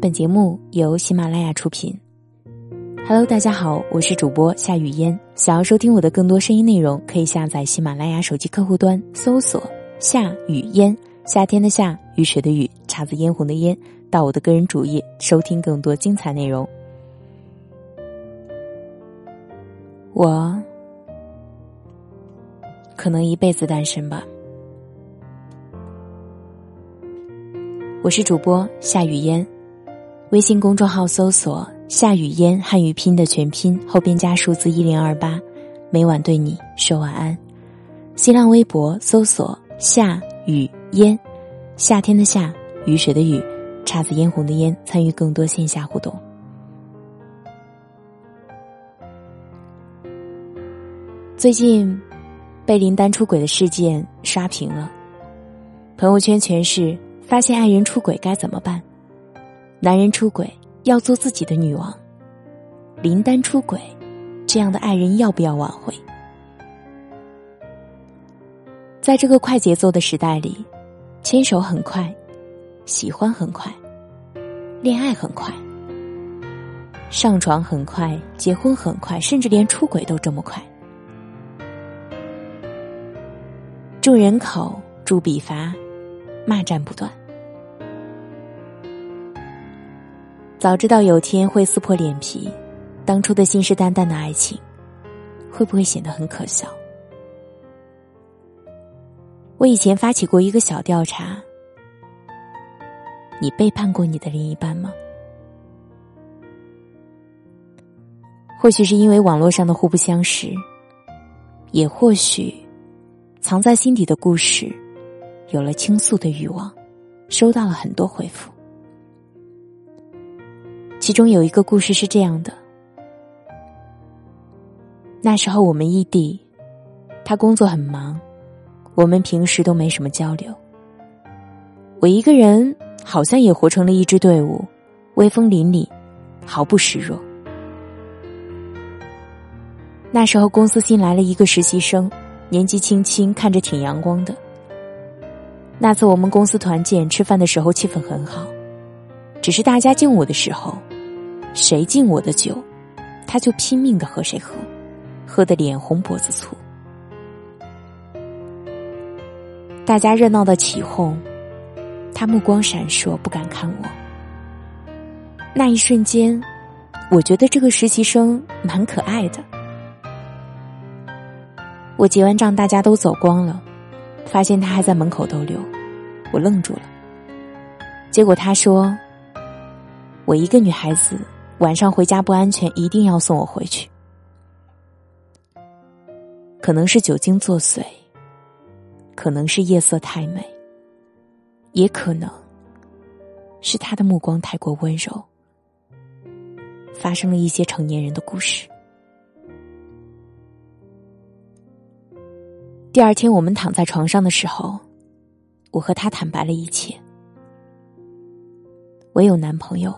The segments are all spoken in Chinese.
本节目由喜马拉雅出品。Hello，大家好，我是主播夏雨嫣。想要收听我的更多声音内容，可以下载喜马拉雅手机客户端，搜索“夏雨嫣”，夏天的夏，雨水的雨，姹紫嫣红的嫣，到我的个人主页收听更多精彩内容。我可能一辈子单身吧。我是主播夏雨嫣。微信公众号搜索“夏雨嫣”汉语拼的全拼，后边加数字一零二八，每晚对你说晚安。新浪微博搜索“夏雨嫣”，夏天的夏，雨水的雨，姹紫嫣红的嫣，参与更多线下互动。最近，被林丹出轨的事件刷屏了，朋友圈全是发现爱人出轨该怎么办。男人出轨要做自己的女王，林丹出轨，这样的爱人要不要挽回？在这个快节奏的时代里，牵手很快，喜欢很快，恋爱很快，上床很快，结婚很快，甚至连出轨都这么快。众人口，诛笔伐，骂战不断。早知道有天会撕破脸皮，当初的信誓旦旦的爱情，会不会显得很可笑？我以前发起过一个小调查：你背叛过你的另一半吗？或许是因为网络上的互不相识，也或许藏在心底的故事有了倾诉的欲望，收到了很多回复。其中有一个故事是这样的：那时候我们异地，他工作很忙，我们平时都没什么交流。我一个人好像也活成了一支队伍，威风凛凛，毫不示弱。那时候公司新来了一个实习生，年纪轻轻，看着挺阳光的。那次我们公司团建吃饭的时候，气氛很好，只是大家敬我的时候。谁敬我的酒，他就拼命的和谁喝，喝得脸红脖子粗。大家热闹的起哄，他目光闪烁，不敢看我。那一瞬间，我觉得这个实习生蛮可爱的。我结完账，大家都走光了，发现他还在门口逗留，我愣住了。结果他说：“我一个女孩子。”晚上回家不安全，一定要送我回去。可能是酒精作祟，可能是夜色太美，也可能是他的目光太过温柔。发生了一些成年人的故事。第二天，我们躺在床上的时候，我和他坦白了一切。我有男朋友。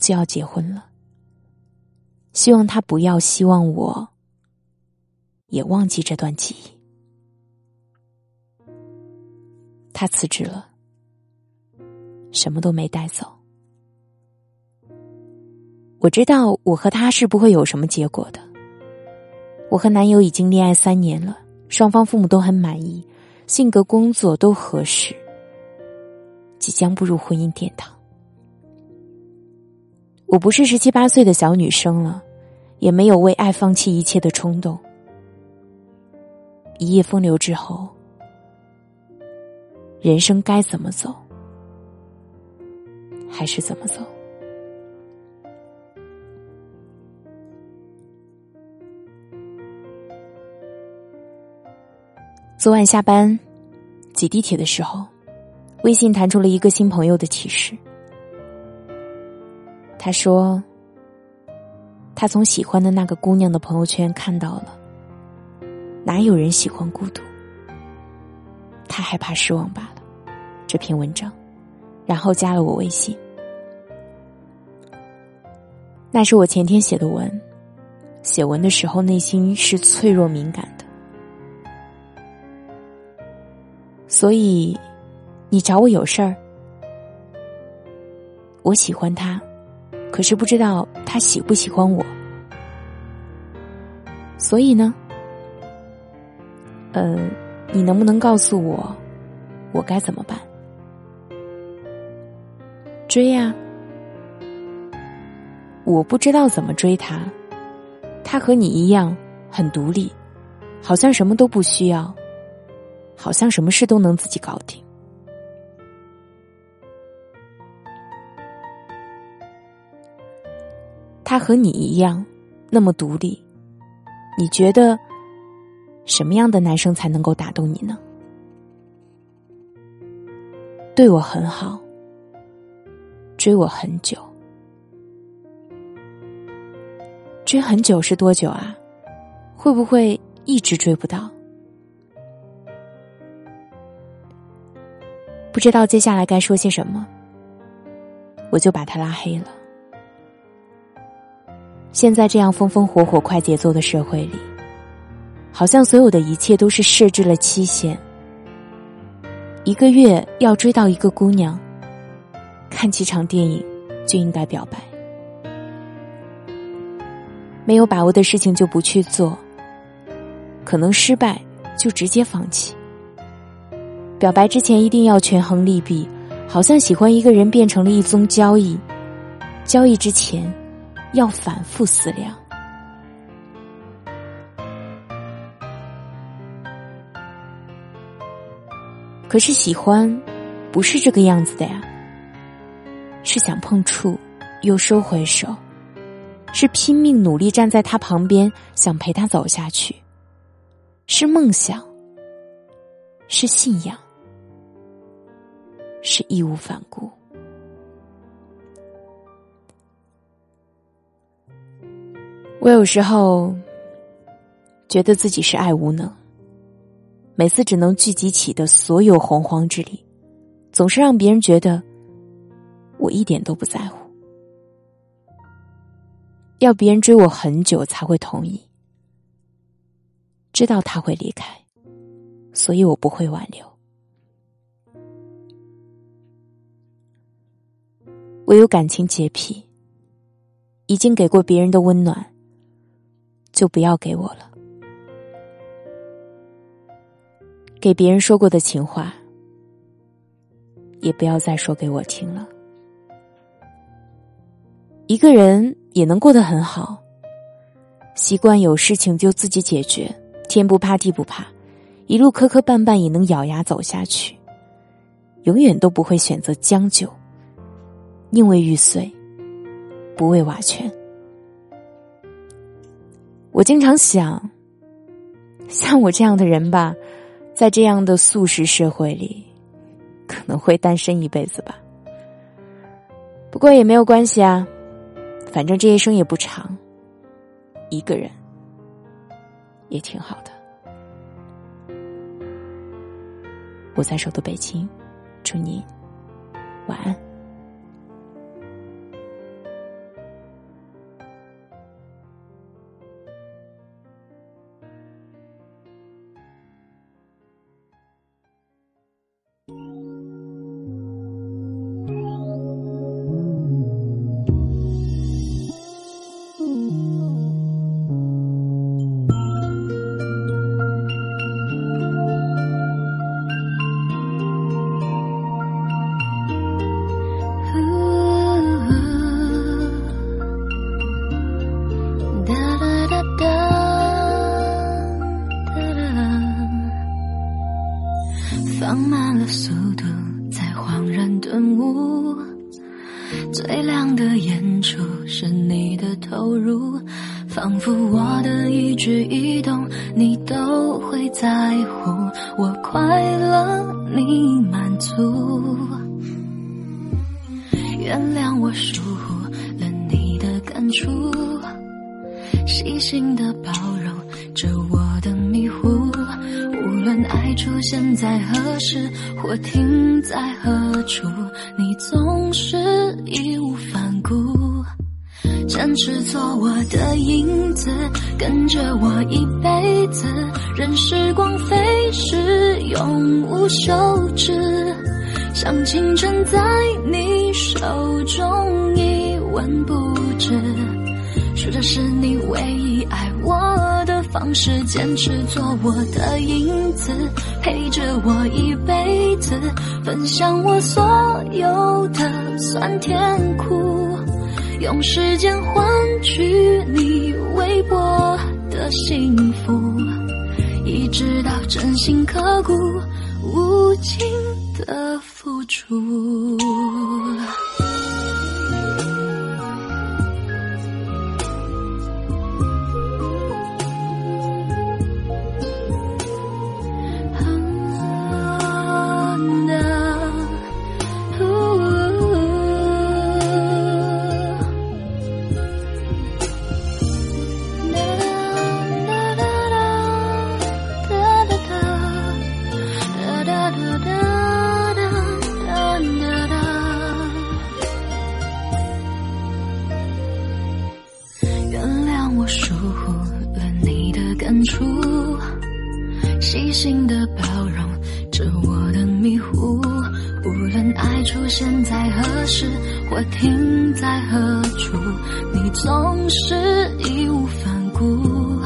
就要结婚了，希望他不要希望我，也忘记这段记忆。他辞职了，什么都没带走。我知道我和他是不会有什么结果的。我和男友已经恋爱三年了，双方父母都很满意，性格、工作都合适，即将步入婚姻殿堂。我不是十七八岁的小女生了，也没有为爱放弃一切的冲动。一夜风流之后，人生该怎么走，还是怎么走？昨晚下班挤地铁的时候，微信弹出了一个新朋友的启示。他说：“他从喜欢的那个姑娘的朋友圈看到了，哪有人喜欢孤独？他害怕失望罢了。”这篇文章，然后加了我微信。那是我前天写的文，写文的时候内心是脆弱敏感的，所以你找我有事儿。我喜欢他，可是不知道他喜不喜欢我。所以呢，呃，你能不能告诉我，我该怎么办？追呀！我不知道怎么追他，他和你一样很独立，好像什么都不需要，好像什么事都能自己搞定。他和你一样那么独立，你觉得什么样的男生才能够打动你呢？对我很好。追我很久，追很久是多久啊？会不会一直追不到？不知道接下来该说些什么，我就把他拉黑了。现在这样风风火火、快节奏的社会里，好像所有的一切都是设置了期限，一个月要追到一个姑娘。看几场电影就应该表白，没有把握的事情就不去做，可能失败就直接放弃。表白之前一定要权衡利弊，好像喜欢一个人变成了一宗交易，交易之前要反复思量。可是喜欢不是这个样子的呀。是想碰触，又收回手；是拼命努力站在他旁边，想陪他走下去；是梦想，是信仰，是义无反顾。我有时候觉得自己是爱无能，每次只能聚集起的所有洪荒之力，总是让别人觉得。我一点都不在乎，要别人追我很久才会同意。知道他会离开，所以我不会挽留。我有感情洁癖，已经给过别人的温暖，就不要给我了。给别人说过的情话，也不要再说给我听了。一个人也能过得很好，习惯有事情就自己解决，天不怕地不怕，一路磕磕绊绊也能咬牙走下去，永远都不会选择将就，宁为玉碎，不为瓦全。我经常想，像我这样的人吧，在这样的素食社会里，可能会单身一辈子吧。不过也没有关系啊。反正这一生也不长，一个人也挺好的。我在首都北京，祝你晚安。放我的一举一动你都会在乎，我快乐你满足，原谅我疏忽了你的感触，细心的包容着我的迷糊。无论爱出现在何时，或停在何处，你总是义无反顾，坚持做我的影子，跟着我一辈子，任时光飞逝，永无休止。像青春在你手中一文不值。说这是你唯一爱我的方式，坚持做我的影子，陪着我一辈子，分享我所有的酸甜苦，用时间换取你微薄的幸福，一直到真心刻骨，无尽的付出。细心的包容着我的迷糊，无论爱出现在何时或停在何处，你总是义无反顾，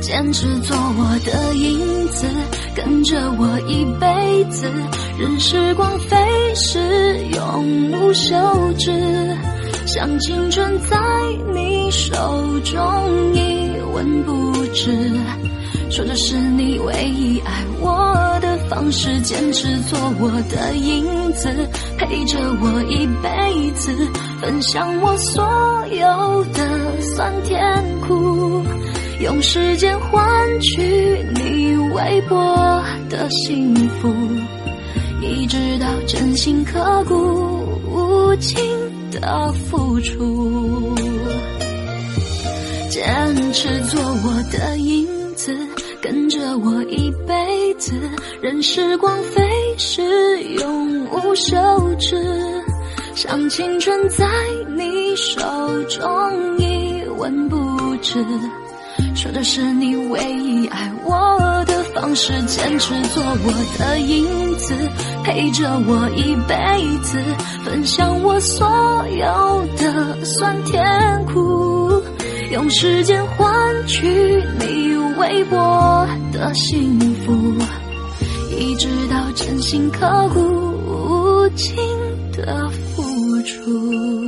坚持做我的影子，跟着我一辈子，任时光飞逝，永无休止，像青春在你手中一文不值。说这是你唯一爱我的方式，坚持做我的影子，陪着我一辈子，分享我所有的酸甜苦，用时间换取你微薄的幸福，一直到真心。刻骨，无尽的付出，坚持做我的影子。跟着我一辈子，任时光飞逝，永无休止。像青春在你手中一文不值。说的是你唯一爱我的方式，坚持做我的影子，陪着我一辈子，分享我所有的酸甜苦，用时间换取你。微薄的幸福，一直到真心刻骨，无尽的付出。